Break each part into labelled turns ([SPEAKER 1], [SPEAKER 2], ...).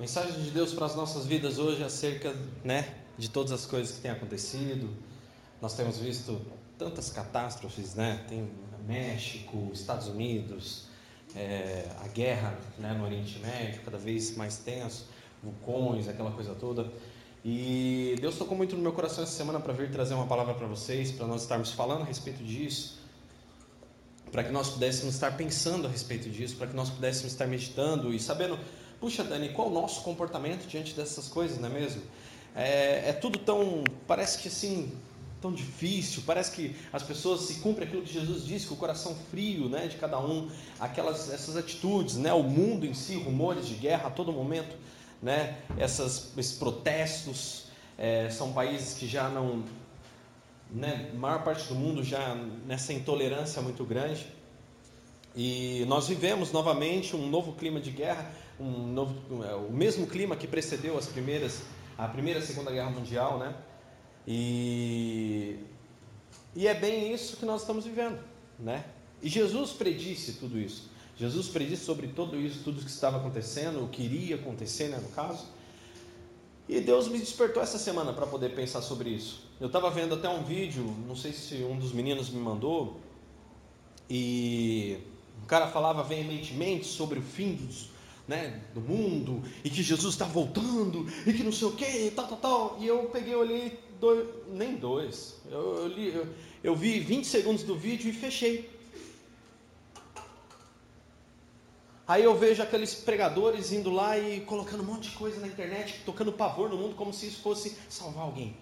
[SPEAKER 1] Mensagem de Deus para as nossas vidas hoje é acerca né, de todas as coisas que têm acontecido. Nós temos visto tantas catástrofes, né? Tem México, Estados Unidos, é, a guerra né, no Oriente Médio, cada vez mais tenso, vulcões, aquela coisa toda. E Deus tocou muito no meu coração essa semana para vir trazer uma palavra para vocês, para nós estarmos falando a respeito disso, para que nós pudéssemos estar pensando a respeito disso, para que nós pudéssemos estar meditando e sabendo, puxa Dani, qual o nosso comportamento diante dessas coisas, não é mesmo? É, é tudo tão, parece que assim, tão difícil, parece que as pessoas se cumprem aquilo que Jesus disse, com o coração frio né, de cada um, aquelas essas atitudes, né, o mundo em si, rumores de guerra a todo momento, né, essas, esses protestos, é, são países que já não, né, maior parte do mundo já nessa intolerância muito grande, e nós vivemos novamente um novo clima de guerra, um novo, é, o mesmo clima que precedeu as primeiras, a primeira e segunda guerra mundial, né, e, e é bem isso que nós estamos vivendo, né? E Jesus predisse tudo isso. Jesus predisse sobre tudo isso, tudo que estava acontecendo, o que iria acontecer, né, no caso. E Deus me despertou essa semana para poder pensar sobre isso. Eu estava vendo até um vídeo, não sei se um dos meninos me mandou, e cara falava veementemente sobre o fim dos, né, do mundo, e que Jesus está voltando, e que não sei o que, tal, tal, tal. E eu peguei, olhei, dois, nem dois, eu, eu, li, eu, eu vi 20 segundos do vídeo e fechei. Aí eu vejo aqueles pregadores indo lá e colocando um monte de coisa na internet, tocando pavor no mundo como se isso fosse salvar alguém.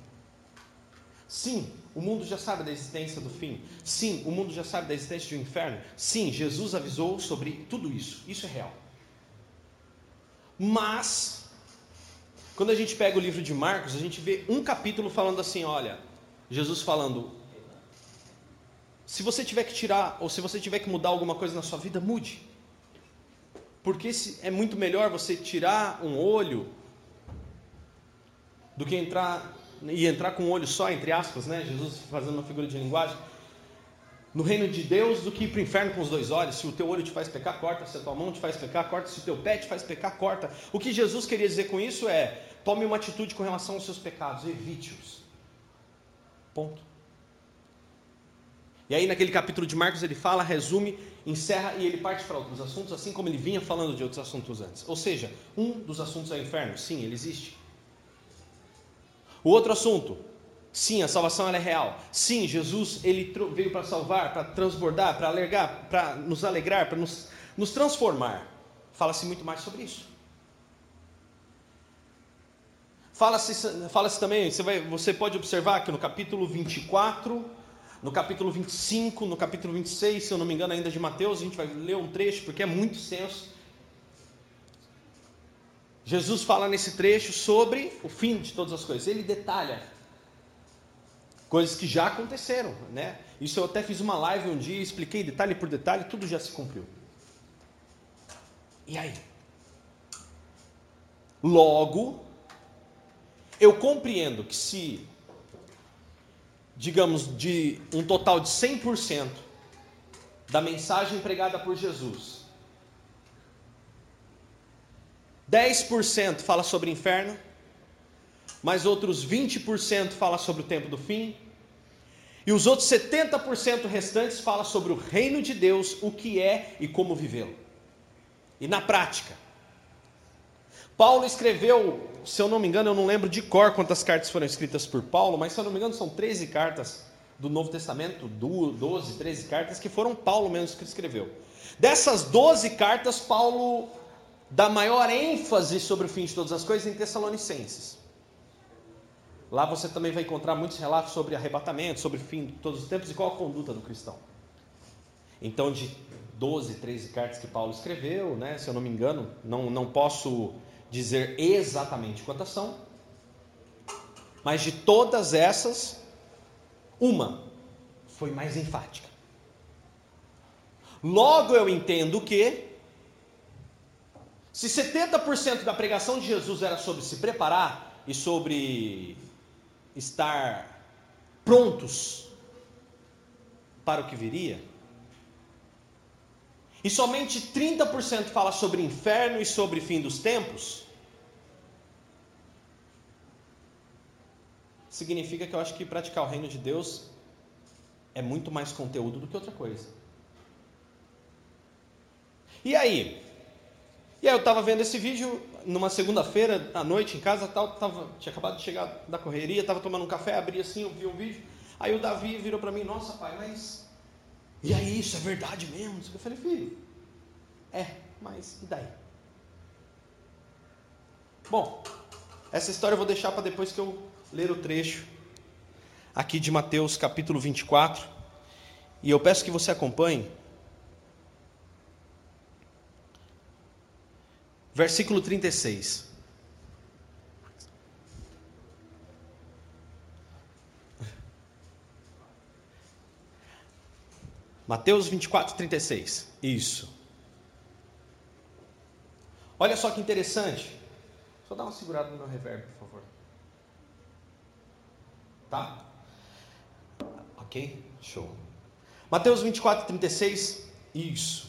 [SPEAKER 1] Sim, o mundo já sabe da existência do fim. Sim, o mundo já sabe da existência do inferno. Sim, Jesus avisou sobre tudo isso. Isso é real. Mas, quando a gente pega o livro de Marcos, a gente vê um capítulo falando assim: olha, Jesus falando, se você tiver que tirar, ou se você tiver que mudar alguma coisa na sua vida, mude. Porque é muito melhor você tirar um olho do que entrar e entrar com um olho só, entre aspas, né? Jesus fazendo uma figura de linguagem. No reino de Deus, do que ir para o inferno com os dois olhos. Se o teu olho te faz pecar, corta. Se a tua mão te faz pecar, corta. Se o teu pé te faz pecar, corta. O que Jesus queria dizer com isso é: tome uma atitude com relação aos seus pecados, evite-os. Ponto. E aí, naquele capítulo de Marcos, ele fala, resume, encerra e ele parte para outros assuntos, assim como ele vinha falando de outros assuntos antes. Ou seja, um dos assuntos é o inferno, sim, ele existe. O outro assunto, sim, a salvação é real. Sim, Jesus ele veio para salvar, para transbordar, para alegrar, para nos alegrar, para nos, nos transformar. Fala-se muito mais sobre isso. Fala-se fala também, você, vai, você pode observar que no capítulo 24, no capítulo 25, no capítulo 26, se eu não me engano, ainda de Mateus, a gente vai ler um trecho porque é muito extenso. Jesus fala nesse trecho sobre o fim de todas as coisas. Ele detalha coisas que já aconteceram, né? Isso eu até fiz uma live um dia, expliquei detalhe por detalhe, tudo já se cumpriu. E aí? Logo, eu compreendo que se, digamos, de um total de 100% da mensagem pregada por Jesus, 10% fala sobre inferno, mais outros 20% fala sobre o tempo do fim, e os outros 70% restantes fala sobre o reino de Deus, o que é e como vivê-lo. E na prática, Paulo escreveu, se eu não me engano, eu não lembro de cor quantas cartas foram escritas por Paulo, mas se eu não me engano são 13 cartas do Novo Testamento, 12, 13 cartas que foram Paulo mesmo que escreveu. Dessas 12 cartas, Paulo dá maior ênfase sobre o fim de todas as coisas em Tessalonicenses. Lá você também vai encontrar muitos relatos sobre arrebatamento, sobre o fim de todos os tempos e qual a conduta do cristão. Então, de 12, 13 cartas que Paulo escreveu, né, se eu não me engano, não, não posso dizer exatamente quantas são, mas de todas essas, uma foi mais enfática. Logo eu entendo que, se 70% da pregação de Jesus era sobre se preparar e sobre estar prontos para o que viria, e somente 30% fala sobre inferno e sobre fim dos tempos, significa que eu acho que praticar o reino de Deus é muito mais conteúdo do que outra coisa. E aí? E aí eu estava vendo esse vídeo numa segunda-feira à noite em casa, tal, tava, tinha acabado de chegar da correria, estava tomando um café, abri assim, eu vi um vídeo. Aí o Davi virou para mim, nossa pai, mas e aí, isso é verdade mesmo? Eu falei, filho, é, mas e daí? Bom, essa história eu vou deixar para depois que eu ler o trecho aqui de Mateus capítulo 24. E eu peço que você acompanhe. Versículo 36. Mateus 24, 36. Isso. Olha só que interessante. Só dá uma segurada no meu reverb, por favor. Tá? Ok? Show. Mateus 24, 36. Isso.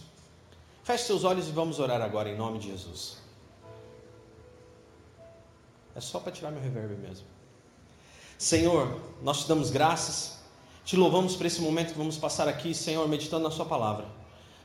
[SPEAKER 1] Feche seus olhos e vamos orar agora em nome de Jesus. É só para tirar meu reverb mesmo. Senhor, nós te damos graças te louvamos por esse momento que vamos passar aqui, Senhor, meditando na Sua palavra.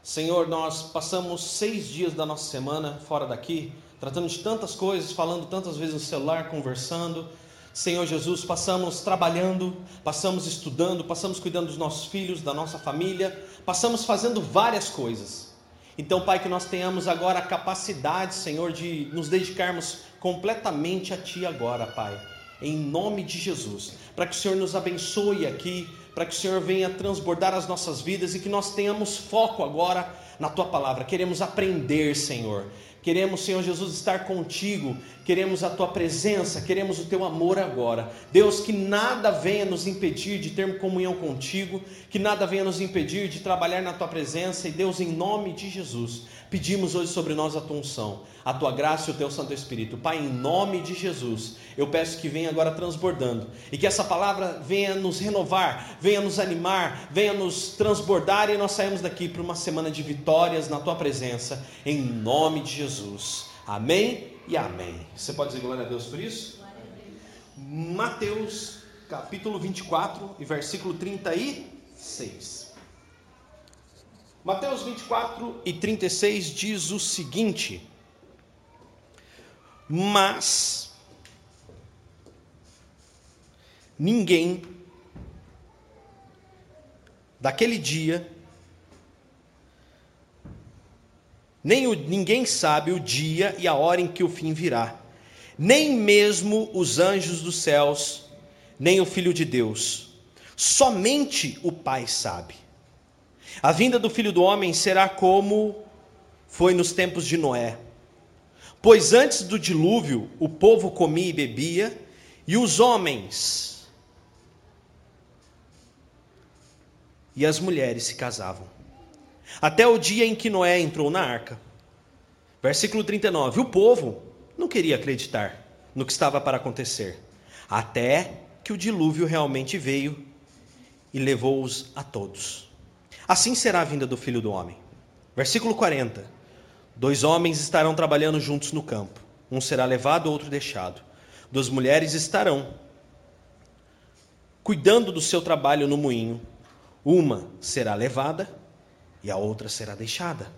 [SPEAKER 1] Senhor, nós passamos seis dias da nossa semana fora daqui, tratando de tantas coisas, falando tantas vezes no celular, conversando. Senhor Jesus, passamos trabalhando, passamos estudando, passamos cuidando dos nossos filhos, da nossa família, passamos fazendo várias coisas. Então, Pai, que nós tenhamos agora a capacidade, Senhor, de nos dedicarmos completamente a Ti agora, Pai, em nome de Jesus, para que o Senhor nos abençoe aqui, para que o Senhor venha transbordar as nossas vidas e que nós tenhamos foco agora na tua palavra. Queremos aprender, Senhor. Queremos, Senhor Jesus, estar contigo, queremos a tua presença, queremos o teu amor agora. Deus, que nada venha nos impedir de ter comunhão contigo, que nada venha nos impedir de trabalhar na tua presença, e Deus, em nome de Jesus, pedimos hoje sobre nós a tua unção, a tua graça e o teu Santo Espírito. Pai, em nome de Jesus, eu peço que venha agora transbordando e que essa palavra venha nos renovar, venha nos animar, venha nos transbordar e nós saímos daqui para uma semana de vitórias na tua presença, em nome de Jesus. Amém e amém. Você pode dizer glória a Deus por isso? Mateus capítulo 24 e versículo 36. Mateus 24 e 36 diz o seguinte: Mas ninguém daquele dia nem o, ninguém sabe o dia e a hora em que o fim virá, nem mesmo os anjos dos céus, nem o Filho de Deus. Somente o Pai sabe. A vinda do filho do homem será como foi nos tempos de Noé. Pois antes do dilúvio, o povo comia e bebia, e os homens e as mulheres se casavam. Até o dia em que Noé entrou na arca. Versículo 39. O povo não queria acreditar no que estava para acontecer, até que o dilúvio realmente veio e levou-os a todos. Assim será a vinda do filho do homem. Versículo 40. Dois homens estarão trabalhando juntos no campo. Um será levado, outro deixado. Duas mulheres estarão cuidando do seu trabalho no moinho. Uma será levada e a outra será deixada.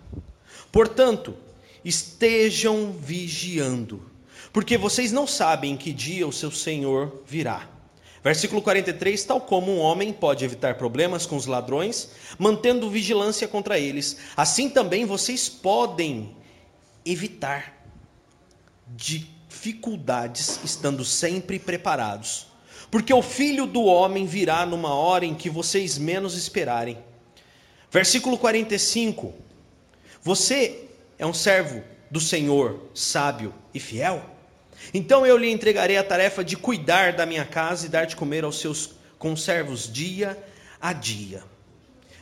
[SPEAKER 1] Portanto, estejam vigiando, porque vocês não sabem em que dia o seu Senhor virá. Versículo 43: Tal como um homem pode evitar problemas com os ladrões, mantendo vigilância contra eles, assim também vocês podem evitar dificuldades estando sempre preparados. Porque o filho do homem virá numa hora em que vocês menos esperarem. Versículo 45: Você é um servo do Senhor, sábio e fiel? Então eu lhe entregarei a tarefa de cuidar da minha casa e dar de comer aos seus conservos dia a dia.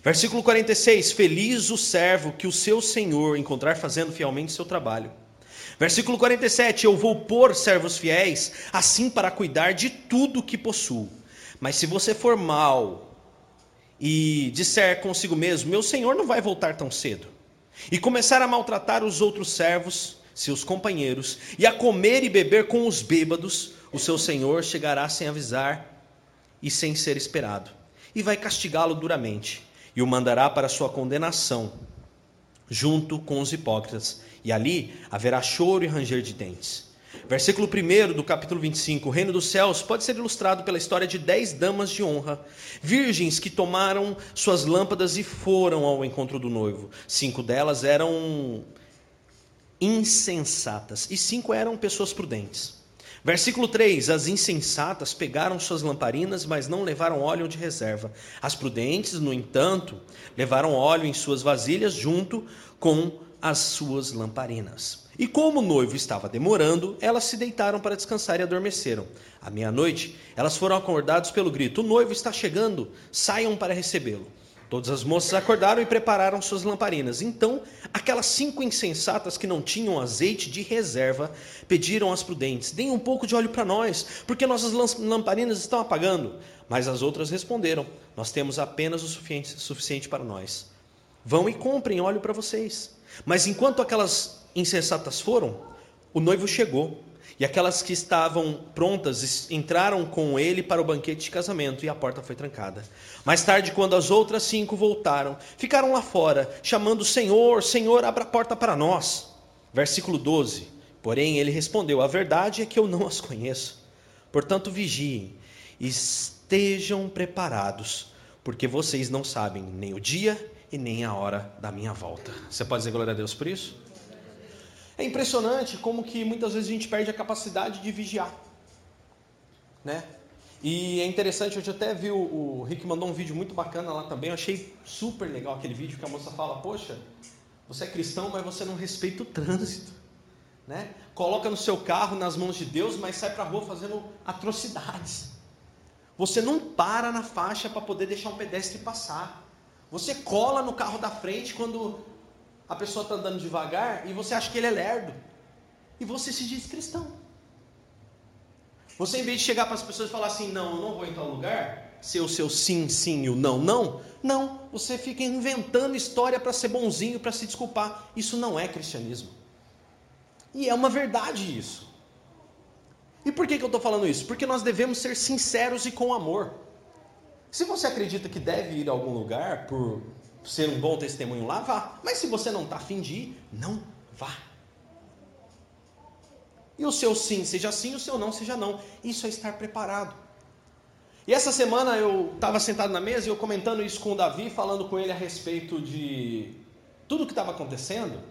[SPEAKER 1] Versículo 46: Feliz o servo que o seu senhor encontrar fazendo fielmente seu trabalho. Versículo 47: Eu vou pôr servos fiéis, assim para cuidar de tudo que possuo. Mas se você for mal e disser consigo mesmo: Meu senhor não vai voltar tão cedo, e começar a maltratar os outros servos, seus companheiros, e a comer e beber com os bêbados, o seu senhor chegará sem avisar e sem ser esperado, e vai castigá-lo duramente, e o mandará para sua condenação, junto com os hipócritas, e ali haverá choro e ranger de dentes. Versículo 1 do capítulo 25: O reino dos céus pode ser ilustrado pela história de dez damas de honra, virgens que tomaram suas lâmpadas e foram ao encontro do noivo. Cinco delas eram insensatas e cinco eram pessoas prudentes. Versículo 3: As insensatas pegaram suas lamparinas, mas não levaram óleo de reserva. As prudentes, no entanto, levaram óleo em suas vasilhas junto com as suas lamparinas. E como o noivo estava demorando, elas se deitaram para descansar e adormeceram. À meia-noite, elas foram acordadas pelo grito: O noivo está chegando, saiam para recebê-lo. Todas as moças acordaram e prepararam suas lamparinas. Então, aquelas cinco insensatas que não tinham azeite de reserva pediram às prudentes: Deem um pouco de óleo para nós, porque nossas lamparinas estão apagando. Mas as outras responderam: Nós temos apenas o suficiente, suficiente para nós. Vão e comprem óleo para vocês. Mas enquanto aquelas insensatas foram, o noivo chegou. E aquelas que estavam prontas entraram com ele para o banquete de casamento e a porta foi trancada. Mais tarde, quando as outras cinco voltaram, ficaram lá fora, chamando: Senhor, Senhor, abra a porta para nós. Versículo 12. Porém, ele respondeu: A verdade é que eu não as conheço. Portanto, vigiem, estejam preparados, porque vocês não sabem nem o dia e nem a hora da minha volta. Você pode dizer glória a Deus por isso? É impressionante como que muitas vezes a gente perde a capacidade de vigiar, né? E é interessante, hoje até vi o, o Rick mandou um vídeo muito bacana lá também, eu achei super legal aquele vídeo que a moça fala, poxa, você é cristão, mas você não respeita o trânsito, né? Coloca no seu carro nas mãos de Deus, mas sai para rua fazendo atrocidades. Você não para na faixa para poder deixar um pedestre passar. Você cola no carro da frente quando a pessoa está andando devagar e você acha que ele é lerdo. E você se diz cristão. Você, em vez de chegar para as pessoas e falar assim, não, eu não vou em tal lugar, ser o seu sim, sim e o não, não, não, você fica inventando história para ser bonzinho, para se desculpar. Isso não é cristianismo. E é uma verdade isso. E por que, que eu estou falando isso? Porque nós devemos ser sinceros e com amor. Se você acredita que deve ir a algum lugar por ser um bom testemunho lá, vá. Mas se você não está afim de ir, não vá. E o seu sim seja sim, o seu não seja não. Isso é estar preparado. E essa semana eu estava sentado na mesa e eu comentando isso com o Davi, falando com ele a respeito de tudo que estava acontecendo.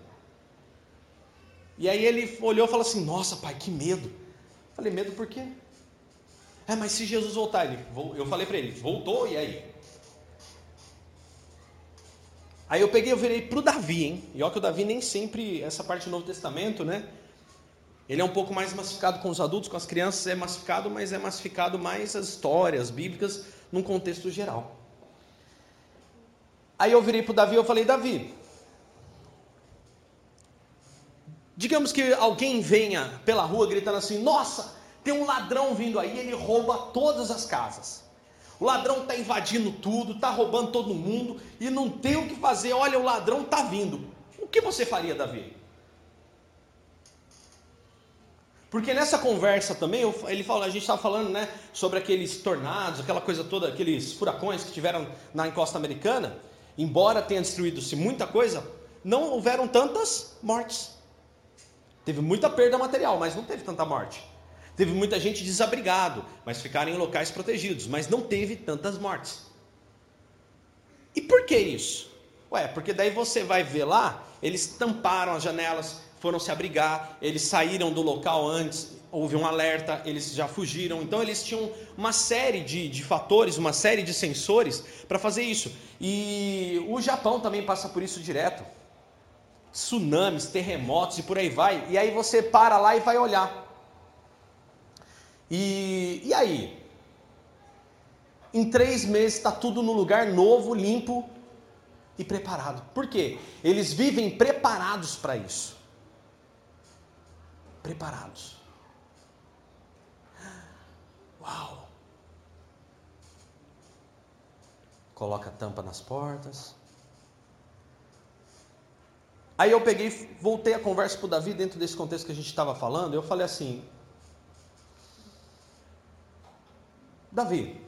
[SPEAKER 1] E aí ele olhou e falou assim: Nossa, pai, que medo. Falei: Medo por quê? É, mas se Jesus voltar, ele, eu falei para ele: Voltou, e aí? Aí eu peguei e virei para o Davi, hein? E olha que o Davi nem sempre, essa parte do Novo Testamento, né? Ele é um pouco mais massificado com os adultos, com as crianças é massificado, mas é massificado mais as histórias bíblicas num contexto geral. Aí eu virei para o Davi e eu falei, Davi, digamos que alguém venha pela rua gritando assim, nossa, tem um ladrão vindo aí, ele rouba todas as casas. O ladrão está invadindo tudo, está roubando todo mundo e não tem o que fazer. Olha, o ladrão está vindo. O que você faria, Davi? Porque nessa conversa também, ele fala, a gente estava falando né, sobre aqueles tornados, aquela coisa toda, aqueles furacões que tiveram na encosta americana. Embora tenha destruído-se muita coisa, não houveram tantas mortes. Teve muita perda material, mas não teve tanta morte. Teve muita gente desabrigado, mas ficaram em locais protegidos, mas não teve tantas mortes. E por que isso? Ué, porque daí você vai ver lá, eles tamparam as janelas, foram se abrigar, eles saíram do local antes, houve um alerta, eles já fugiram. Então eles tinham uma série de, de fatores, uma série de sensores para fazer isso. E o Japão também passa por isso direto. Tsunamis, terremotos e por aí vai. E aí você para lá e vai olhar. E, e aí? Em três meses está tudo no lugar novo, limpo e preparado. Por quê? Eles vivem preparados para isso. Preparados. Uau! Coloca a tampa nas portas. Aí eu peguei, voltei a conversa para o Davi dentro desse contexto que a gente estava falando. Eu falei assim: Davi,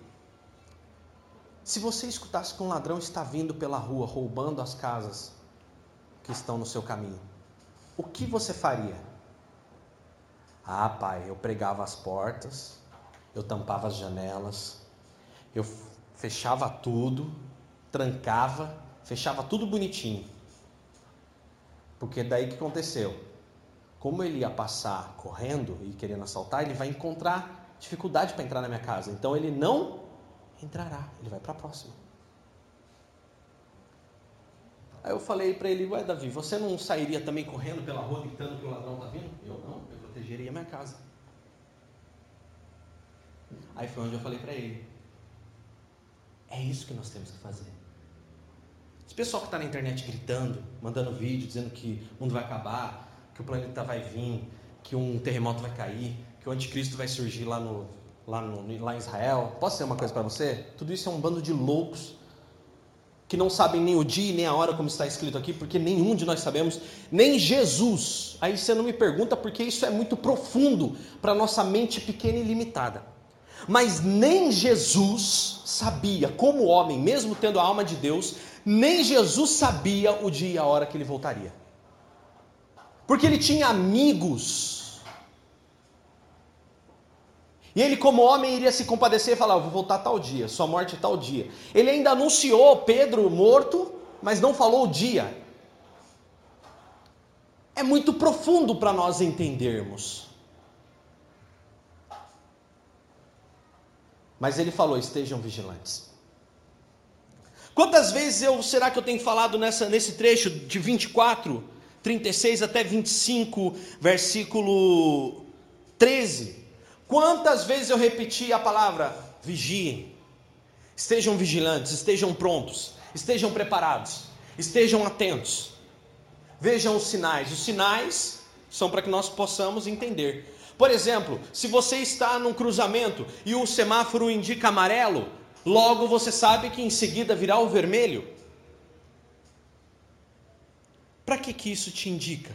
[SPEAKER 1] Se você escutasse que um ladrão está vindo pela rua roubando as casas que estão no seu caminho, o que você faria? Ah, pai, eu pregava as portas, eu tampava as janelas, eu fechava tudo, trancava, fechava tudo bonitinho. Porque daí que aconteceu? Como ele ia passar correndo e querendo assaltar, ele vai encontrar dificuldade para entrar na minha casa. Então ele não entrará, ele vai para a próxima. Aí eu falei para ele, ué Davi, você não sairia também correndo pela rua gritando que o ladrão está vindo? Eu não, eu protegeria minha casa. Aí foi onde eu falei para ele, é isso que nós temos que fazer. Esse pessoal que está na internet gritando, mandando vídeo, dizendo que o mundo vai acabar, que o planeta vai vir, que um terremoto vai cair, que o anticristo vai surgir lá, no, lá, no, lá em Israel. Posso dizer uma coisa para você? Tudo isso é um bando de loucos que não sabem nem o dia nem a hora, como está escrito aqui, porque nenhum de nós sabemos, nem Jesus. Aí você não me pergunta, porque isso é muito profundo para nossa mente pequena e limitada. Mas nem Jesus sabia, como homem, mesmo tendo a alma de Deus, nem Jesus sabia o dia e a hora que ele voltaria. Porque ele tinha amigos. E ele, como homem, iria se compadecer e falar: vou voltar tal dia, sua morte tal dia. Ele ainda anunciou Pedro morto, mas não falou o dia. É muito profundo para nós entendermos. Mas ele falou: estejam vigilantes. Quantas vezes eu será que eu tenho falado nessa, nesse trecho de 24, 36 até 25, versículo 13? Quantas vezes eu repeti a palavra vigiem? Estejam vigilantes, estejam prontos, estejam preparados, estejam atentos. Vejam os sinais. Os sinais são para que nós possamos entender. Por exemplo, se você está num cruzamento e o semáforo indica amarelo, logo você sabe que em seguida virá o vermelho. Para que, que isso te indica?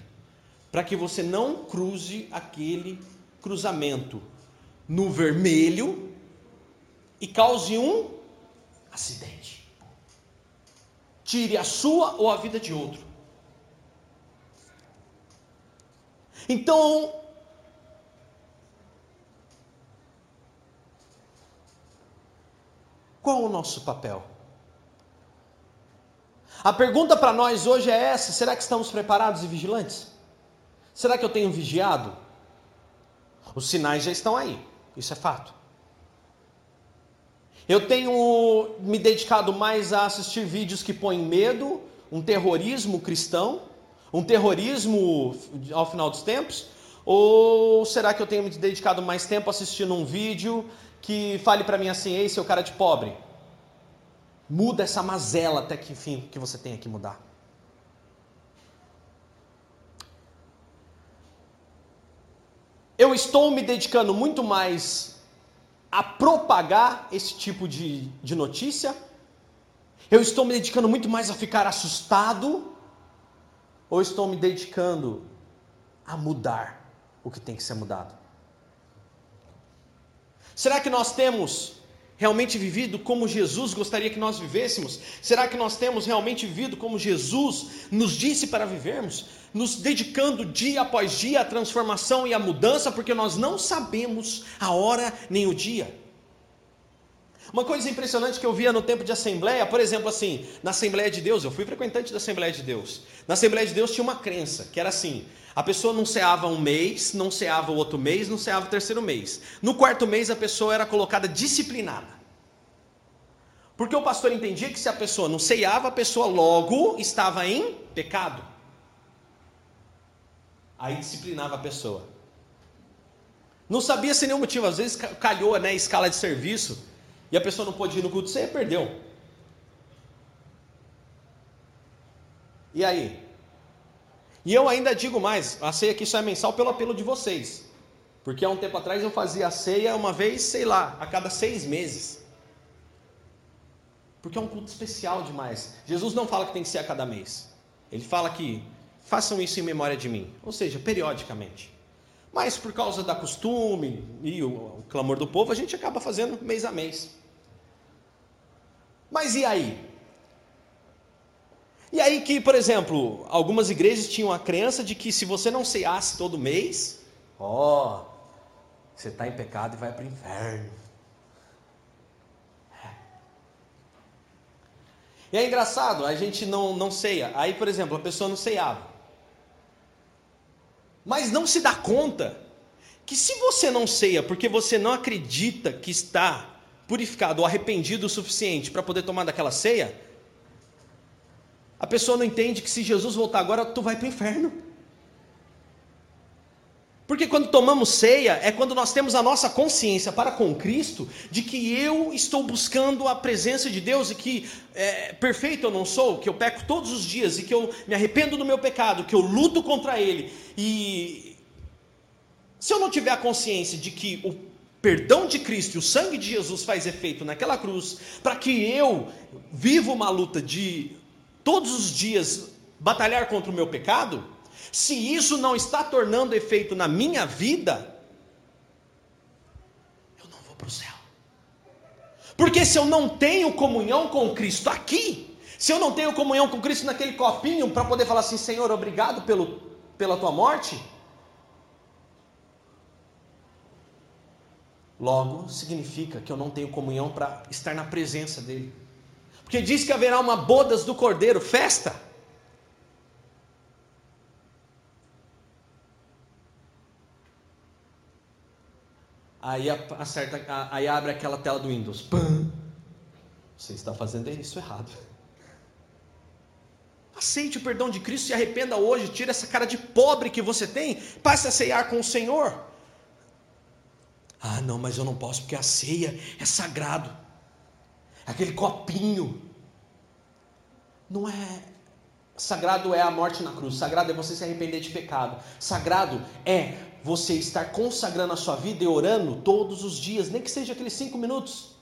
[SPEAKER 1] Para que você não cruze aquele cruzamento no vermelho e cause um acidente. Tire a sua ou a vida de outro. Então, Qual o nosso papel? A pergunta para nós hoje é essa: será que estamos preparados e vigilantes? Será que eu tenho vigiado? Os sinais já estão aí, isso é fato. Eu tenho me dedicado mais a assistir vídeos que põem medo, um terrorismo cristão, um terrorismo ao final dos tempos? Ou será que eu tenho me dedicado mais tempo assistindo um vídeo que fale para mim assim: ei, seu cara de pobre, muda essa mazela até que enfim que você tenha que mudar. Eu estou me dedicando muito mais a propagar esse tipo de, de notícia? Eu estou me dedicando muito mais a ficar assustado? Ou estou me dedicando a mudar o que tem que ser mudado? Será que nós temos realmente vivido como Jesus gostaria que nós vivêssemos? Será que nós temos realmente vivido como Jesus nos disse para vivermos? Nos dedicando dia após dia à transformação e à mudança, porque nós não sabemos a hora nem o dia. Uma coisa impressionante que eu via no tempo de assembleia, por exemplo, assim, na Assembleia de Deus, eu fui frequentante da Assembleia de Deus. Na Assembleia de Deus tinha uma crença, que era assim: a pessoa não ceava um mês, não ceava o outro mês, não ceava o terceiro mês. No quarto mês a pessoa era colocada disciplinada. Porque o pastor entendia que se a pessoa não ceava, a pessoa logo estava em pecado. Aí disciplinava a pessoa. Não sabia sem nenhum motivo, às vezes calhou né, escala de serviço e a pessoa não pôde ir no culto, você perdeu. E aí? E eu ainda digo mais, a ceia aqui só é mensal pelo apelo de vocês. Porque há um tempo atrás eu fazia a ceia uma vez, sei lá, a cada seis meses. Porque é um culto especial demais. Jesus não fala que tem que ser a cada mês. Ele fala que façam isso em memória de mim. Ou seja, periodicamente. Mas por causa da costume e o, o clamor do povo, a gente acaba fazendo mês a mês. Mas e aí? E aí que, por exemplo, algumas igrejas tinham a crença de que se você não ceasse todo mês, ó, oh, você está em pecado e vai para o inferno. É. E é engraçado, a gente não, não ceia. Aí, por exemplo, a pessoa não ceiava. Mas não se dá conta que se você não ceia porque você não acredita que está purificado ou arrependido o suficiente para poder tomar daquela ceia, a pessoa não entende que se Jesus voltar agora, tu vai para o inferno. Porque quando tomamos ceia, é quando nós temos a nossa consciência para com Cristo de que eu estou buscando a presença de Deus e que é, perfeito eu não sou, que eu peco todos os dias e que eu me arrependo do meu pecado, que eu luto contra ele. E se eu não tiver a consciência de que o perdão de Cristo e o sangue de Jesus faz efeito naquela cruz, para que eu viva uma luta de todos os dias batalhar contra o meu pecado, se isso não está tornando efeito na minha vida, eu não vou para o céu. Porque se eu não tenho comunhão com Cristo aqui, se eu não tenho comunhão com Cristo naquele copinho para poder falar assim, Senhor, obrigado pelo, pela tua morte, logo significa que eu não tenho comunhão para estar na presença dEle. Porque diz que haverá uma bodas do cordeiro, festa. Aí acerta, aí abre aquela tela do Windows. Pam. Você está fazendo isso errado. Aceite o perdão de Cristo, se arrependa hoje, tira essa cara de pobre que você tem, passe a ceiar com o Senhor. Ah, não, mas eu não posso porque a ceia é sagrado aquele copinho. Não é. Sagrado é a morte na cruz, sagrado é você se arrepender de pecado, sagrado é você estar consagrando a sua vida e orando todos os dias, nem que seja aqueles cinco minutos.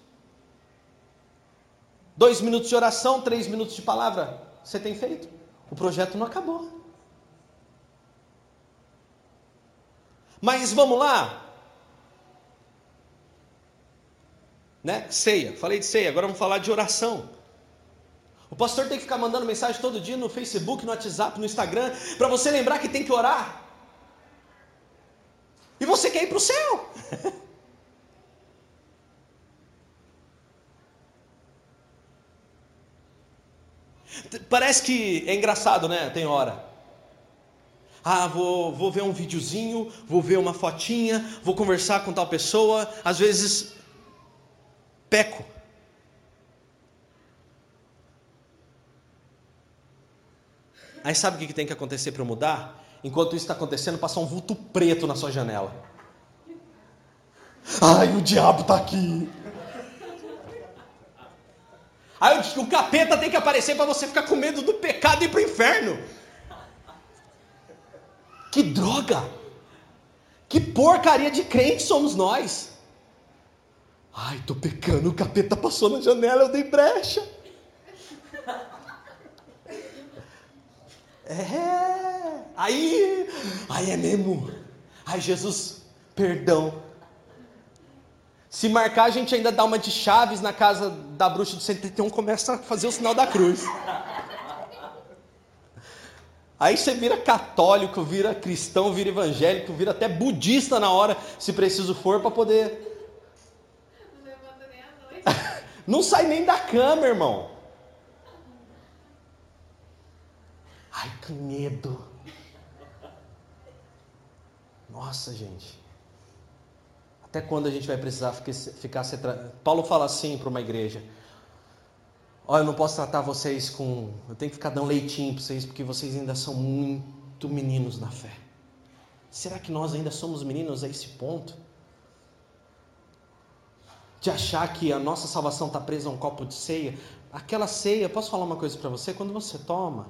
[SPEAKER 1] Dois minutos de oração, três minutos de palavra, você tem feito. O projeto não acabou. Mas vamos lá, né? Ceia, falei de ceia, agora vamos falar de oração. O pastor tem que ficar mandando mensagem todo dia no Facebook, no WhatsApp, no Instagram, para você lembrar que tem que orar. E você quer ir para o céu. Parece que é engraçado, né? Tem hora. Ah, vou, vou ver um videozinho, vou ver uma fotinha, vou conversar com tal pessoa. Às vezes peco. Aí sabe o que tem que acontecer para mudar? Enquanto isso está acontecendo, passa um vulto preto na sua janela. Ai, o diabo está aqui. Aí o capeta tem que aparecer para você ficar com medo do pecado e ir para o inferno. Que droga! Que porcaria de crente somos nós! Ai, tô pecando, o capeta passou na janela, eu dei brecha. É, aí, aí é mesmo. Ai, Jesus, perdão. Se marcar, a gente ainda dá uma de chaves na casa da bruxa do 131, começa a fazer o sinal da cruz. Aí você vira católico, vira cristão, vira evangélico, vira até budista na hora, se preciso for, para poder não sai nem da cama, irmão. Ai, que medo. Nossa, gente. Até quando a gente vai precisar ficar tra... Paulo fala assim para uma igreja: Olha, eu não posso tratar vocês com. Eu tenho que ficar dando leitinho para vocês, porque vocês ainda são muito meninos na fé. Será que nós ainda somos meninos a esse ponto? De achar que a nossa salvação está presa a um copo de ceia. Aquela ceia, posso falar uma coisa para você? Quando você toma,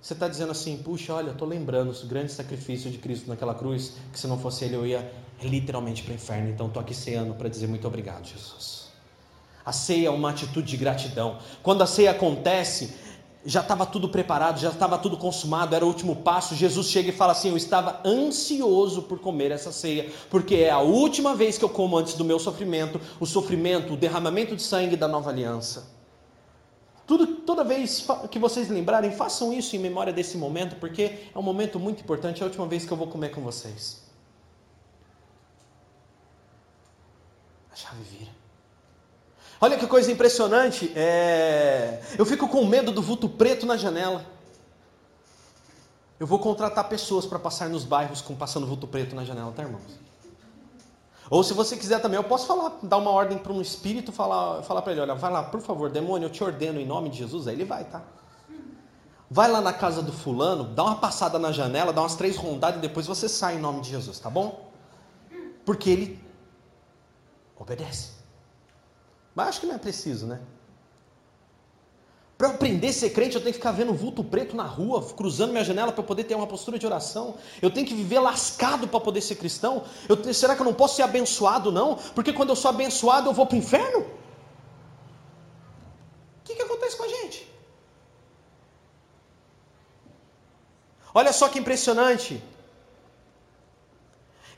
[SPEAKER 1] você está dizendo assim: puxa, olha, estou lembrando o grande sacrifício de Cristo naquela cruz, que se não fosse Ele eu ia literalmente para o inferno. Então estou aqui ceando para dizer muito obrigado, Jesus. A ceia é uma atitude de gratidão. Quando a ceia acontece, já estava tudo preparado, já estava tudo consumado, era o último passo. Jesus chega e fala assim: Eu estava ansioso por comer essa ceia, porque é a última vez que eu como antes do meu sofrimento, o sofrimento, o derramamento de sangue da nova aliança. Tudo, toda vez que vocês lembrarem, façam isso em memória desse momento, porque é um momento muito importante. É a última vez que eu vou comer com vocês. A chave vira. Olha que coisa impressionante. É... Eu fico com medo do vulto preto na janela. Eu vou contratar pessoas para passar nos bairros com passando vulto preto na janela, tá, irmãos? Ou se você quiser também, eu posso falar, dar uma ordem para um espírito, falar, falar para ele, olha, vai lá, por favor, demônio, eu te ordeno em nome de Jesus, aí ele vai, tá? Vai lá na casa do fulano, dá uma passada na janela, dá umas três rondadas e depois você sai em nome de Jesus, tá bom? Porque ele obedece. Mas acho que não é preciso, né? Para eu aprender a ser crente, eu tenho que ficar vendo vulto preto na rua, cruzando minha janela para poder ter uma postura de oração. Eu tenho que viver lascado para poder ser cristão. Eu, será que eu não posso ser abençoado, não? Porque quando eu sou abençoado, eu vou para o inferno? O que, que acontece com a gente? Olha só que impressionante.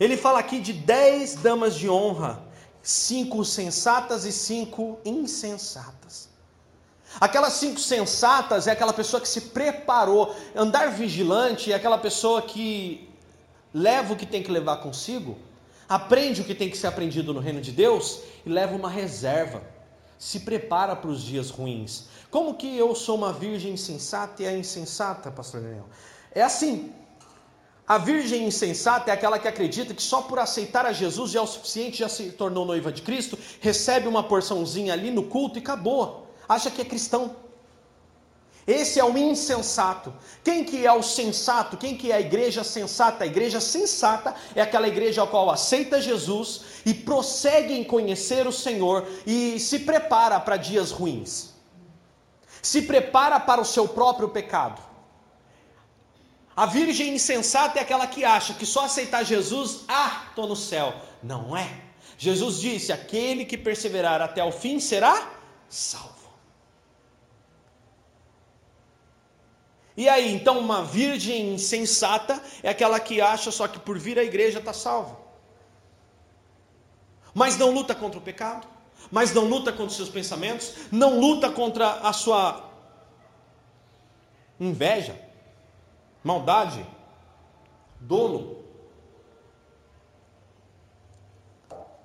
[SPEAKER 1] Ele fala aqui de dez damas de honra, cinco sensatas e cinco insensatas. Aquelas cinco sensatas é aquela pessoa que se preparou. Andar vigilante é aquela pessoa que leva o que tem que levar consigo, aprende o que tem que ser aprendido no reino de Deus e leva uma reserva. Se prepara para os dias ruins. Como que eu sou uma virgem insensata e é insensata, pastor Daniel? É assim. A virgem insensata é aquela que acredita que só por aceitar a Jesus já é o suficiente, já se tornou noiva de Cristo, recebe uma porçãozinha ali no culto e acabou acha que é cristão. Esse é o insensato. Quem que é o sensato? Quem que é a igreja sensata? A igreja sensata é aquela igreja a qual aceita Jesus e prossegue em conhecer o Senhor e se prepara para dias ruins. Se prepara para o seu próprio pecado. A virgem insensata é aquela que acha que só aceitar Jesus, ah, estou no céu. Não é. Jesus disse: aquele que perseverar até o fim será salvo. E aí, então uma virgem insensata é aquela que acha só que por vir à igreja está salva. Mas não luta contra o pecado, mas não luta contra os seus pensamentos, não luta contra a sua inveja, maldade, dolo.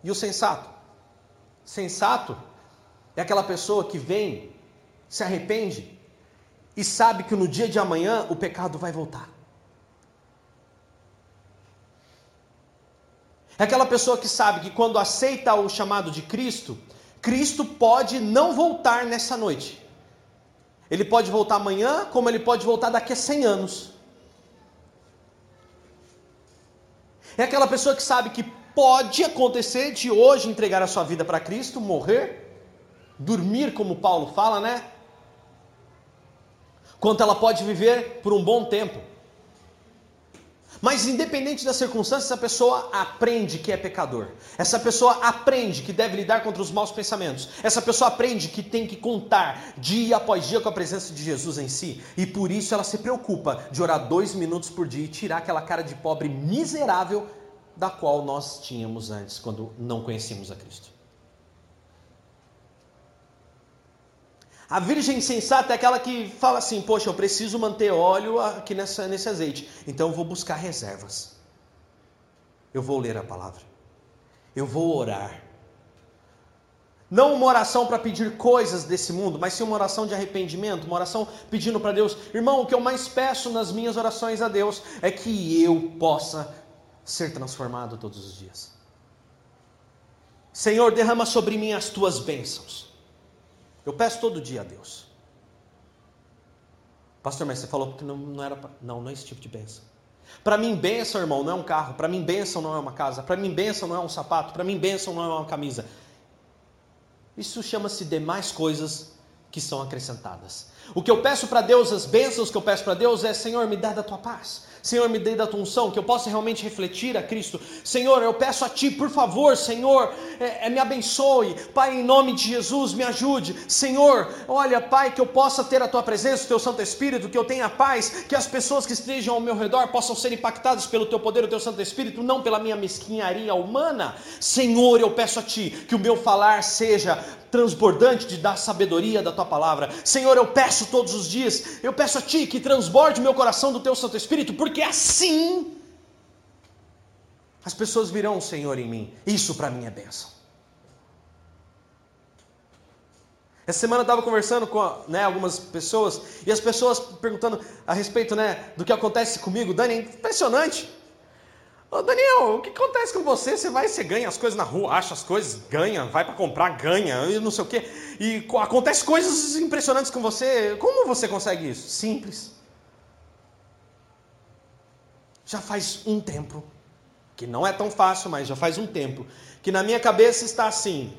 [SPEAKER 1] E o sensato? Sensato é aquela pessoa que vem, se arrepende, e sabe que no dia de amanhã o pecado vai voltar. É aquela pessoa que sabe que quando aceita o chamado de Cristo, Cristo pode não voltar nessa noite. Ele pode voltar amanhã, como ele pode voltar daqui a 100 anos. É aquela pessoa que sabe que pode acontecer de hoje entregar a sua vida para Cristo, morrer, dormir, como Paulo fala, né? quanto ela pode viver por um bom tempo. Mas independente das circunstâncias, essa pessoa aprende que é pecador. Essa pessoa aprende que deve lidar contra os maus pensamentos. Essa pessoa aprende que tem que contar dia após dia com a presença de Jesus em si. E por isso ela se preocupa de orar dois minutos por dia e tirar aquela cara de pobre miserável da qual nós tínhamos antes, quando não conhecíamos a Cristo. A virgem sensata é aquela que fala assim: Poxa, eu preciso manter óleo aqui nessa, nesse azeite, então eu vou buscar reservas. Eu vou ler a palavra, eu vou orar. Não uma oração para pedir coisas desse mundo, mas sim uma oração de arrependimento, uma oração pedindo para Deus, irmão, o que eu mais peço nas minhas orações a Deus é que eu possa ser transformado todos os dias. Senhor, derrama sobre mim as tuas bênçãos. Eu peço todo dia a Deus. Pastor, mas você falou que não, não era. Não, não é esse tipo de bênção. Para mim, bênção, irmão, não é um carro. Para mim, bênção não é uma casa. Para mim, bênção não é um sapato. Para mim, bênção não é uma camisa. Isso chama-se demais coisas que são acrescentadas. O que eu peço para Deus, as bênçãos que eu peço para Deus é: Senhor, me dá da tua paz. Senhor, me dê da tua unção, que eu possa realmente refletir a Cristo. Senhor, eu peço a Ti, por favor, Senhor, é, é, me abençoe. Pai, em nome de Jesus, me ajude. Senhor, olha, Pai, que eu possa ter a Tua presença, o Teu Santo Espírito, que eu tenha paz, que as pessoas que estejam ao meu redor possam ser impactadas pelo Teu poder, o Teu Santo Espírito, não pela minha mesquinharia humana. Senhor, eu peço a Ti que o meu falar seja transbordante de dar sabedoria da tua palavra. Senhor, eu peço todos os dias, eu peço a ti que transborde meu coração do teu Santo Espírito, porque assim as pessoas virão o Senhor em mim. Isso para mim é bênção. Essa semana eu estava conversando com né, algumas pessoas e as pessoas perguntando a respeito né, do que acontece comigo. Dani, é impressionante. Ô Daniel, o que acontece com você? Você vai, você ganha as coisas na rua, acha as coisas, ganha, vai para comprar, ganha, e não sei o quê. E acontece coisas impressionantes com você. Como você consegue isso? Simples. Já faz um tempo, que não é tão fácil, mas já faz um tempo, que na minha cabeça está assim: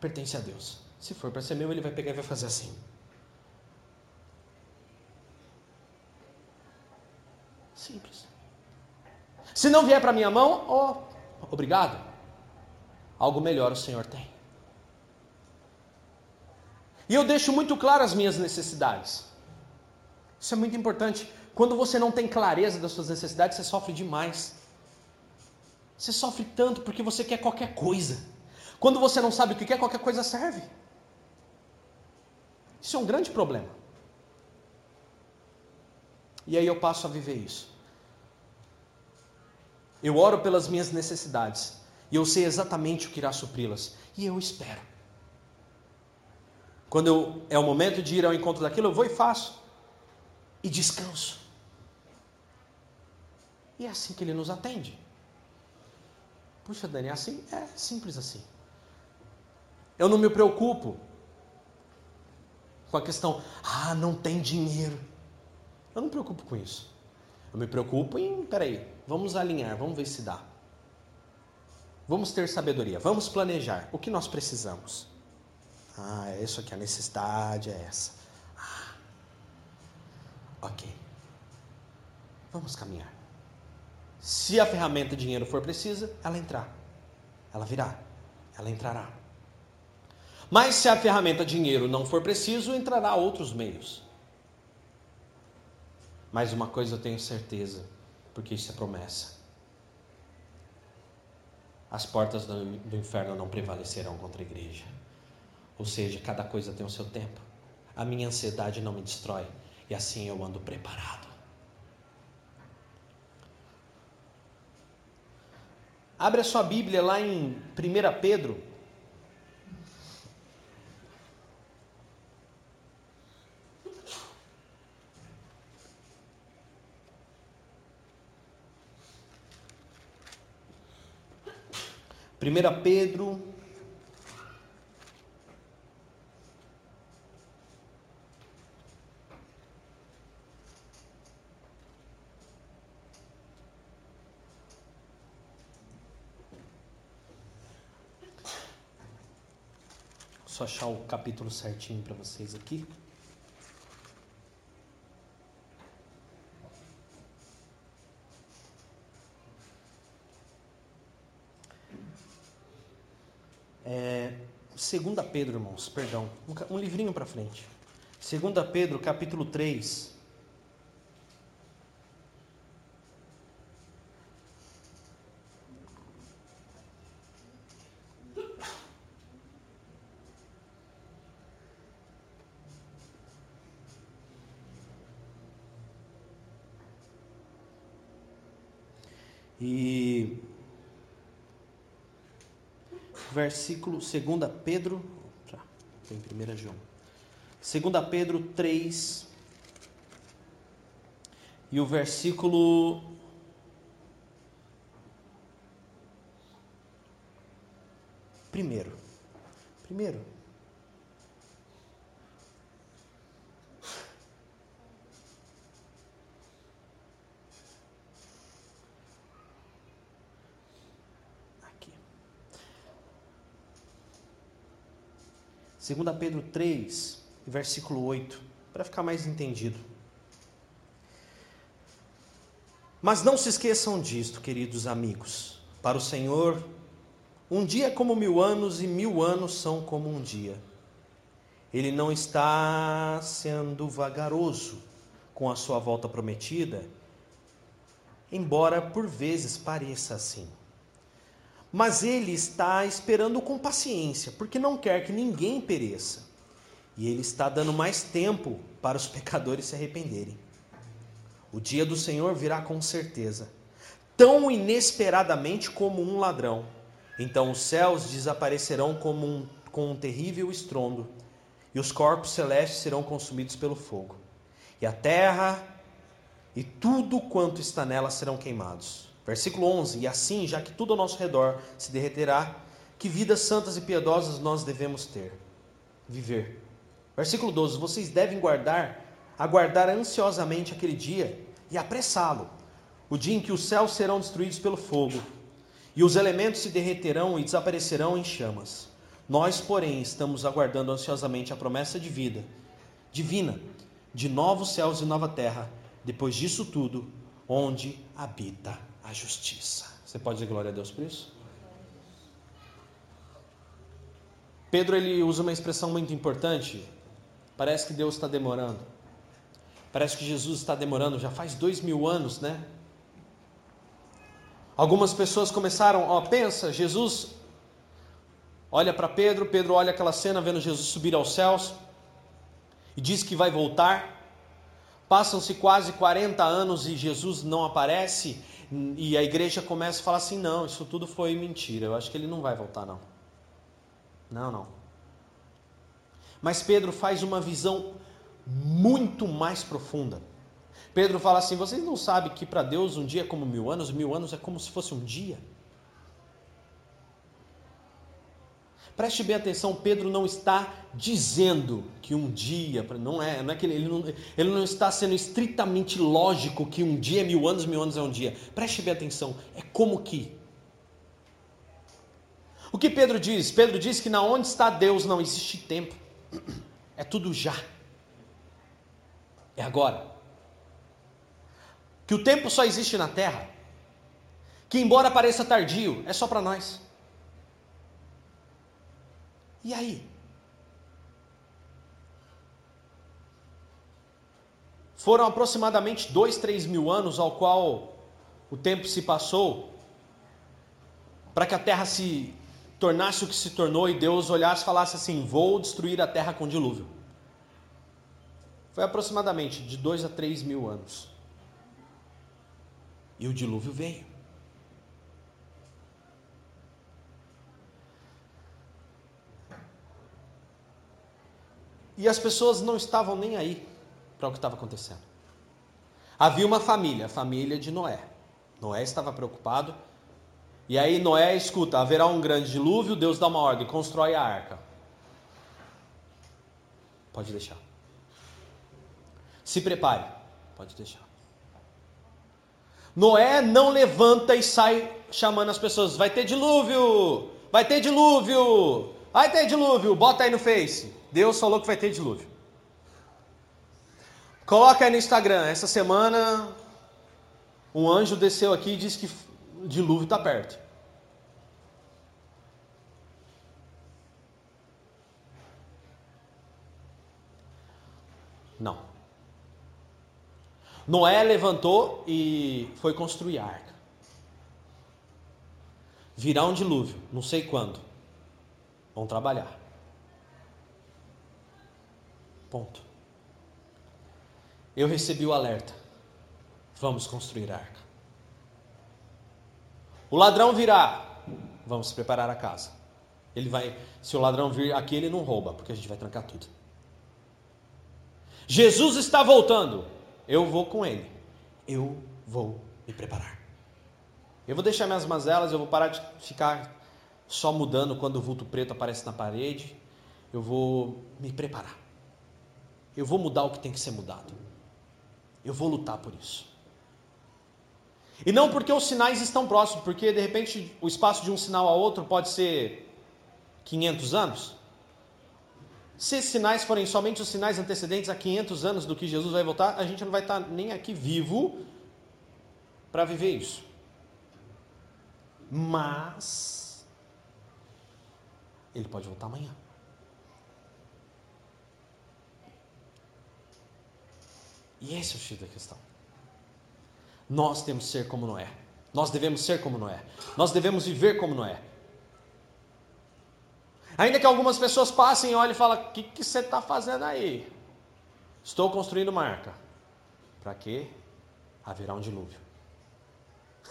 [SPEAKER 1] pertence a Deus. Se for para ser meu, ele vai pegar e vai fazer assim. Simples. Se não vier para minha mão, oh, obrigado. Algo melhor o Senhor tem. E eu deixo muito claro as minhas necessidades. Isso é muito importante. Quando você não tem clareza das suas necessidades, você sofre demais. Você sofre tanto porque você quer qualquer coisa. Quando você não sabe o que quer, qualquer coisa serve. Isso é um grande problema. E aí eu passo a viver isso. Eu oro pelas minhas necessidades. E eu sei exatamente o que irá supri-las. E eu espero. Quando eu, é o momento de ir ao encontro daquilo, eu vou e faço. E descanso. E é assim que ele nos atende. Puxa, Dani, assim? É simples assim. Eu não me preocupo com a questão, ah, não tem dinheiro. Eu não me preocupo com isso. Eu me preocupo em, peraí, vamos alinhar, vamos ver se dá. Vamos ter sabedoria, vamos planejar o que nós precisamos. Ah, é isso aqui, a necessidade é essa. Ah, ok. Vamos caminhar. Se a ferramenta dinheiro for precisa, ela entrar. Ela virá. Ela entrará. Mas se a ferramenta dinheiro não for preciso, entrará outros meios. Mas uma coisa eu tenho certeza, porque isso é promessa. As portas do, inferno não prevalecerão contra a igreja. Ou seja, cada coisa tem o seu tempo. A minha ansiedade não me destrói, e assim eu ando preparado. Abre a sua Bíblia lá em 1 Pedro, 1 Pedro. Só achar o capítulo certinho para vocês aqui. É, 2 Pedro, irmãos, perdão, um, livrinho para frente. 2 Pedro, capítulo 3. Versículo 2 Pedro, tem 1 João. 2 Pedro 3 e o versículo primeiro. Primeiro. Segunda Pedro 3, versículo 8, para ficar mais entendido. Mas não se esqueçam disto, queridos amigos. Para o Senhor, um dia é como mil anos e mil anos são como um dia. Ele não está sendo vagaroso com a sua volta prometida, embora por vezes pareça assim. Mas ele está esperando com paciência, porque não quer que ninguém pereça. E ele está dando mais tempo para os pecadores se arrependerem. O dia do Senhor virá com certeza, tão inesperadamente como um ladrão. Então os céus desaparecerão como um, com um terrível estrondo, e os corpos celestes serão consumidos pelo fogo. E a terra e tudo quanto está nela serão queimados. Versículo 11: E assim, já que tudo ao nosso redor se derreterá, que vidas santas e piedosas nós devemos ter, viver. Versículo 12: Vocês devem guardar, aguardar ansiosamente aquele dia e apressá-lo, o dia em que os céus serão destruídos pelo fogo e os elementos se derreterão e desaparecerão em chamas. Nós, porém, estamos aguardando ansiosamente a promessa de vida divina, de novos céus e nova terra, depois disso tudo, onde habita a justiça. Você pode dizer glória a Deus por isso? Pedro ele usa uma expressão muito importante. Parece que Deus está demorando. Parece que Jesus está demorando. Já faz dois mil anos, né? Algumas pessoas começaram, ó, pensa, Jesus olha para Pedro, Pedro olha aquela cena vendo Jesus subir aos céus e diz que vai voltar. Passam-se quase 40 anos e Jesus não aparece, e a igreja começa a falar assim: não, isso tudo foi mentira, eu acho que ele não vai voltar, não. Não, não. Mas Pedro faz uma visão muito mais profunda. Pedro fala assim: vocês não sabem que para Deus um dia é como mil anos, mil anos é como se fosse um dia? Preste bem atenção, Pedro não está dizendo que um dia, não é, não é que ele, ele, não, ele não está sendo estritamente lógico que um dia é mil anos, mil anos é um dia. Preste bem atenção, é como que. O que Pedro diz? Pedro diz que na onde está Deus não existe tempo, é tudo já, é agora. Que o tempo só existe na terra, que embora pareça tardio, é só para nós. E aí? Foram aproximadamente dois, três mil anos ao qual o tempo se passou para que a terra se tornasse o que se tornou e Deus olhasse e falasse assim: Vou destruir a terra com dilúvio. Foi aproximadamente de dois a três mil anos. E o dilúvio veio. E as pessoas não estavam nem aí para o que estava acontecendo. Havia uma família, a família de Noé. Noé estava preocupado. E aí Noé escuta: haverá um grande dilúvio, Deus dá uma ordem, constrói a arca. Pode deixar. Se prepare. Pode deixar. Noé não levanta e sai chamando as pessoas: vai ter dilúvio, vai ter dilúvio, vai ter dilúvio, bota aí no Face. Deus falou que vai ter dilúvio. Coloca aí no Instagram. Essa semana, um anjo desceu aqui e disse que dilúvio está perto. Não. Noé levantou e foi construir a arca. Virá um dilúvio, não sei quando. Vão trabalhar. Ponto. Eu recebi o alerta. Vamos construir a arca. O ladrão virá. Vamos preparar a casa. Ele vai, se o ladrão vir aqui, ele não rouba, porque a gente vai trancar tudo. Jesus está voltando. Eu vou com ele. Eu vou me preparar. Eu vou deixar minhas mazelas, eu vou parar de ficar só mudando quando o vulto preto aparece na parede. Eu vou me preparar. Eu vou mudar o que tem que ser mudado. Eu vou lutar por isso. E não porque os sinais estão próximos, porque de repente o espaço de um sinal a outro pode ser 500 anos. Se esses sinais forem somente os sinais antecedentes a 500 anos do que Jesus vai voltar, a gente não vai estar nem aqui vivo para viver isso. Mas ele pode voltar amanhã. E esse é o X da questão. Nós temos que ser como Noé. Nós devemos ser como Noé. Nós devemos viver como Noé. Ainda que algumas pessoas passem e olhem e falem: O que, que você está fazendo aí? Estou construindo uma arca. Para quê? Haverá um dilúvio.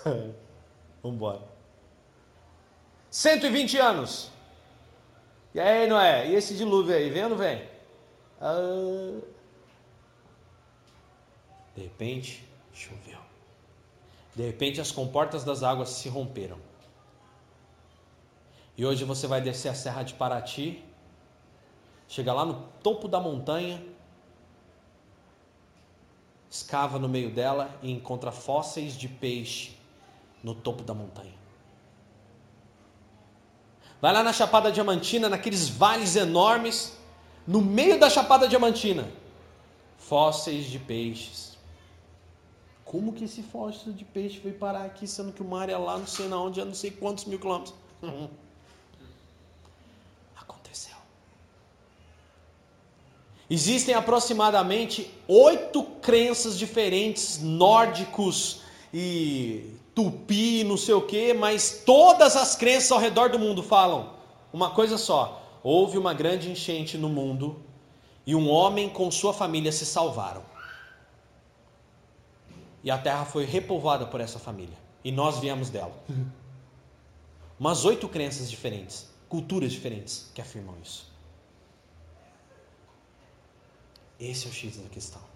[SPEAKER 1] Vamos embora. 120 anos. E aí, Noé? E esse dilúvio aí? Vem ou não vem? Ah... De repente, choveu. De repente, as comportas das águas se romperam. E hoje você vai descer a Serra de Paraty, chega lá no topo da montanha, escava no meio dela e encontra fósseis de peixe no topo da montanha. Vai lá na Chapada Diamantina, naqueles vales enormes, no meio da Chapada Diamantina, fósseis de peixes. Como que esse fóssil de peixe veio parar aqui, sendo que o mar é lá, não sei na onde, a não sei quantos mil quilômetros? Existem aproximadamente oito crenças diferentes nórdicos e tupi, não sei o que, mas todas as crenças ao redor do mundo falam uma coisa só: houve uma grande enchente no mundo e um homem com sua família se salvaram. E a terra foi repovoada por essa família. E nós viemos dela. Umas oito crenças diferentes, culturas diferentes que afirmam isso. Esse é o X da questão.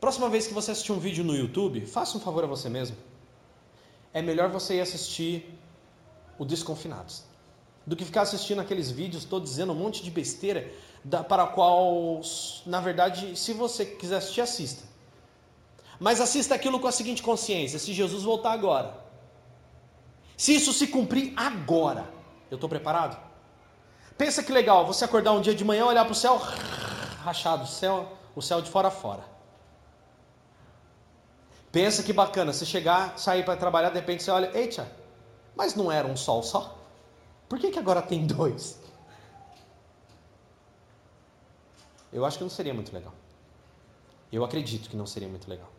[SPEAKER 1] Próxima vez que você assistir um vídeo no YouTube, faça um favor a você mesmo. É melhor você ir assistir o Desconfinados do que ficar assistindo aqueles vídeos, estou dizendo um monte de besteira da, para a qual, na verdade, se você quiser assistir, assista. Mas assista aquilo com a seguinte consciência: se Jesus voltar agora, se isso se cumprir agora, eu estou preparado? Pensa que legal, você acordar um dia de manhã, olhar para o céu, rachado, o céu, o céu de fora a fora. Pensa que bacana, você chegar, sair para trabalhar, de repente você olha, eita, mas não era um sol só? Por que, que agora tem dois? Eu acho que não seria muito legal. Eu acredito que não seria muito legal.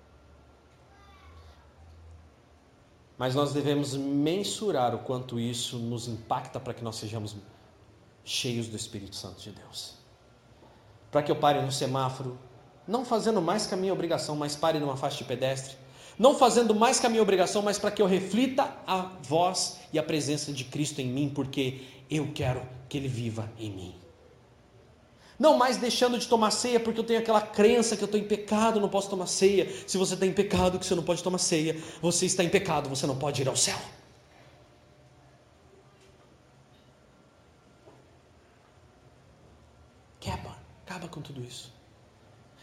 [SPEAKER 1] Mas nós devemos mensurar o quanto isso nos impacta para que nós sejamos cheios do Espírito Santo de Deus. Para que eu pare no semáforo, não fazendo mais que a minha obrigação, mas pare numa faixa de pedestre. Não fazendo mais que a minha obrigação, mas para que eu reflita a voz e a presença de Cristo em mim, porque eu quero que Ele viva em mim. Não mais deixando de tomar ceia, porque eu tenho aquela crença que eu estou em pecado, não posso tomar ceia. Se você está em pecado, que você não pode tomar ceia, você está em pecado, você não pode ir ao céu. Acaba com tudo isso.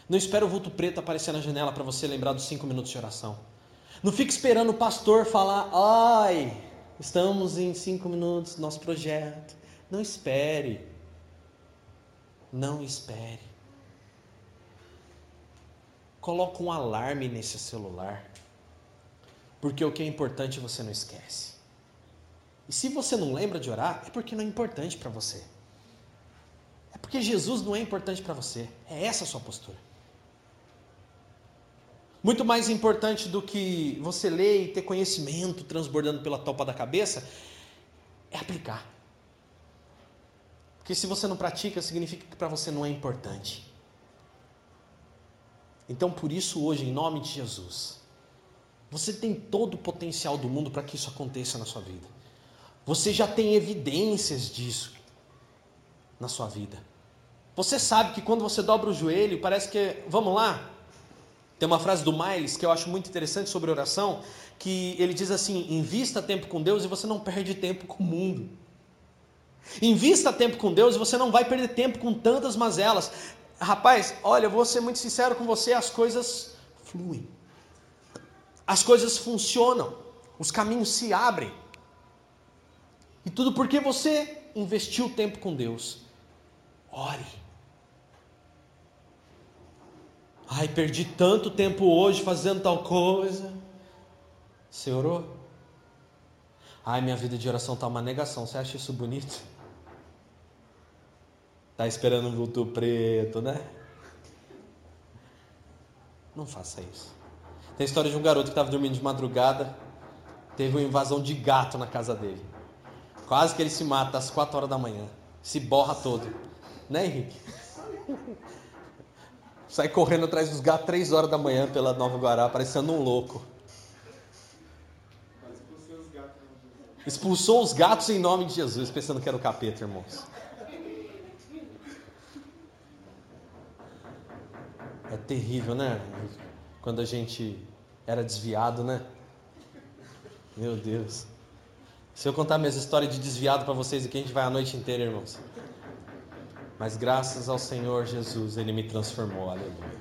[SPEAKER 1] Não espera o vulto preto aparecer na janela para você lembrar dos cinco minutos de oração. Não fique esperando o pastor falar, ai, estamos em cinco minutos, nosso projeto. Não espere. Não espere. Coloque um alarme nesse celular. Porque o que é importante você não esquece. E se você não lembra de orar, é porque não é importante para você. É porque Jesus não é importante para você. É essa a sua postura. Muito mais importante do que você ler e ter conhecimento transbordando pela topa da cabeça é aplicar. Porque se você não pratica, significa que para você não é importante. Então, por isso, hoje, em nome de Jesus, você tem todo o potencial do mundo para que isso aconteça na sua vida. Você já tem evidências disso na sua vida. Você sabe que quando você dobra o joelho, parece que, vamos lá, tem uma frase do Miles que eu acho muito interessante sobre oração, que ele diz assim: invista tempo com Deus e você não perde tempo com o mundo. Invista tempo com Deus e você não vai perder tempo com tantas mazelas. Rapaz, olha, eu vou ser muito sincero com você, as coisas fluem. As coisas funcionam, os caminhos se abrem. E tudo porque você investiu tempo com Deus. Ore. Ai, perdi tanto tempo hoje fazendo tal coisa. Você orou? Ai, minha vida de oração está uma negação. Você acha isso bonito? Tá esperando um vulto preto, né? Não faça isso. Tem a história de um garoto que estava dormindo de madrugada, teve uma invasão de gato na casa dele. Quase que ele se mata às 4 horas da manhã. Se borra todo. Né, Henrique? Sai correndo atrás dos gatos 3 horas da manhã pela Nova Guará, parecendo um louco. Expulsou os gatos em nome de Jesus, pensando que era o capeta, irmãos. É terrível, né? Quando a gente era desviado, né? Meu Deus. Se eu contar minhas histórias de desviado para vocês aqui, a gente vai a noite inteira, irmãos. Mas graças ao Senhor Jesus, Ele me transformou. Aleluia.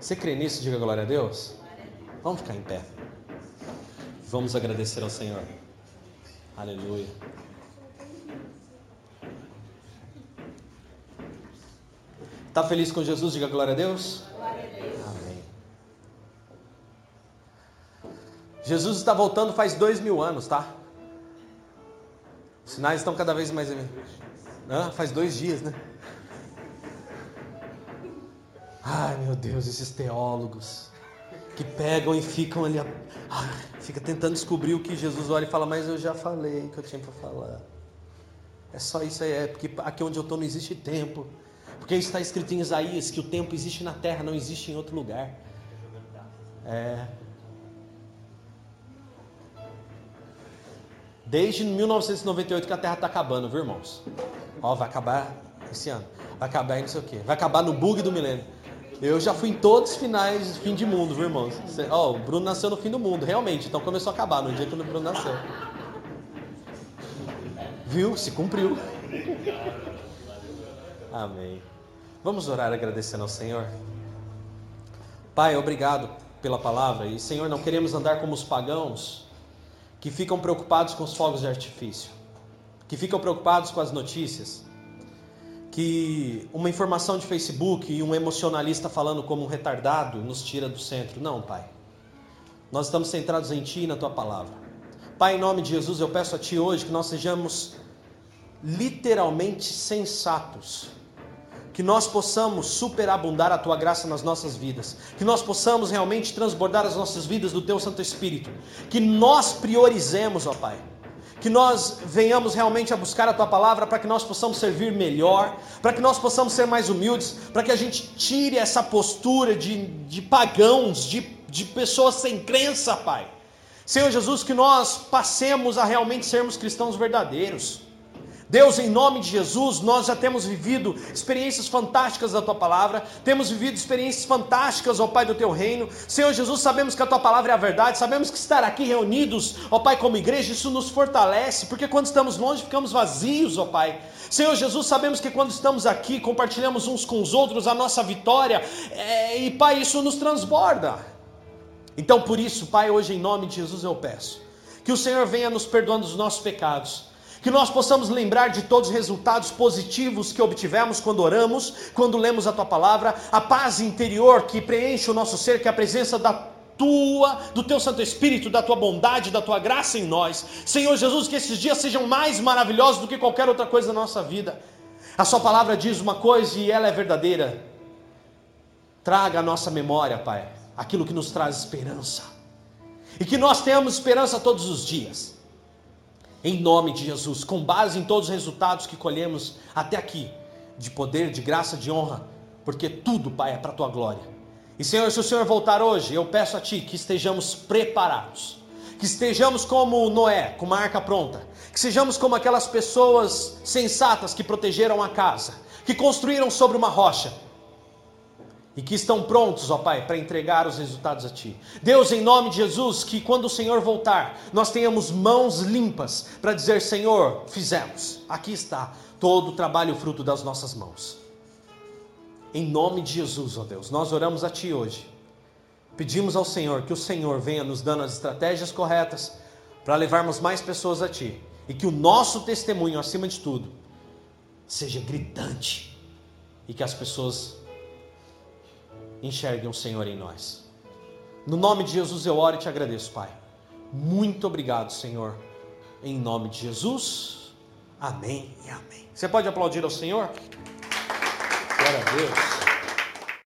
[SPEAKER 1] Você crê nisso? Diga glória a Deus. Vamos ficar em pé. Vamos agradecer ao Senhor. Aleluia. Está feliz com Jesus? Diga glória a Deus. Amém. Jesus está voltando faz dois mil anos, tá? Os sinais estão cada vez mais. Ah, faz dois dias, né? Ai meu Deus, esses teólogos que pegam e ficam ali, ah, fica tentando descobrir o que Jesus olha e fala, mas eu já falei que eu tinha para falar. É só isso aí, é porque aqui onde eu estou não existe tempo. Porque está escrito em Isaías que o tempo existe na terra, não existe em outro lugar. É. Desde 1998 que a terra está acabando, viu irmãos? Ó, vai acabar esse ano. Vai acabar em não sei o quê. Vai acabar no bug do milênio. Eu já fui em todos os finais de fim de mundo, viu, irmãos? Ó, o Bruno nasceu no fim do mundo, realmente. Então começou a acabar no dia que o Bruno nasceu. Viu? Se cumpriu. Amém. Vamos orar agradecendo ao Senhor. Pai, obrigado pela palavra. E, Senhor, não queremos andar como os pagãos que ficam preocupados com os fogos de artifício, que ficam preocupados com as notícias que uma informação de Facebook e um emocionalista falando como um retardado nos tira do centro. Não, Pai. Nós estamos centrados em Ti e na Tua palavra. Pai, em nome de Jesus, eu peço a Ti hoje que nós sejamos literalmente sensatos. Que nós possamos superabundar a Tua graça nas nossas vidas. Que nós possamos realmente transbordar as nossas vidas do Teu Santo Espírito. Que nós priorizemos, ó Pai que nós venhamos realmente a buscar a tua palavra para que nós possamos servir melhor, para que nós possamos ser mais humildes, para que a gente tire essa postura de, de pagãos, de, de pessoas sem crença, Pai. Senhor Jesus, que nós passemos a realmente sermos cristãos verdadeiros. Deus, em nome de Jesus, nós já temos vivido experiências fantásticas da tua palavra, temos vivido experiências fantásticas, ó Pai, do teu reino. Senhor Jesus, sabemos que a tua palavra é a verdade, sabemos que estar aqui reunidos, ó Pai, como igreja, isso nos fortalece, porque quando estamos longe ficamos vazios, ó Pai. Senhor Jesus, sabemos que quando estamos aqui, compartilhamos uns com os outros a nossa vitória, é, e Pai, isso nos transborda. Então, por isso, Pai, hoje em nome de Jesus eu peço que o Senhor venha nos perdoando os nossos pecados que nós possamos lembrar de todos os resultados positivos que obtivemos quando oramos, quando lemos a tua palavra, a paz interior que preenche o nosso ser, que é a presença da tua, do teu Santo Espírito, da tua bondade, da tua graça em nós. Senhor Jesus, que esses dias sejam mais maravilhosos do que qualquer outra coisa na nossa vida. A sua palavra diz uma coisa e ela é verdadeira. Traga à nossa memória, Pai, aquilo que nos traz esperança. E que nós tenhamos esperança todos os dias em nome de Jesus, com base em todos os resultados que colhemos até aqui, de poder, de graça, de honra, porque tudo, Pai, é para a tua glória. E Senhor, se o Senhor voltar hoje, eu peço a Ti que estejamos preparados, que estejamos como Noé, com uma arca pronta, que sejamos como aquelas pessoas sensatas que protegeram a casa, que construíram sobre uma rocha, e que estão prontos, ó Pai, para entregar os resultados a Ti. Deus, em nome de Jesus, que quando o Senhor voltar, nós tenhamos mãos limpas para dizer: Senhor, fizemos, aqui está todo o trabalho fruto das nossas mãos. Em nome de Jesus, ó Deus, nós oramos a Ti hoje. Pedimos ao Senhor que o Senhor venha nos dando as estratégias corretas para levarmos mais pessoas a Ti e que o nosso testemunho, acima de tudo, seja gritante e que as pessoas enxerguem o Senhor em nós. No nome de Jesus eu oro e te agradeço, Pai. Muito obrigado, Senhor. Em nome de Jesus. Amém e amém. Você pode aplaudir ao Senhor? Glória a Deus.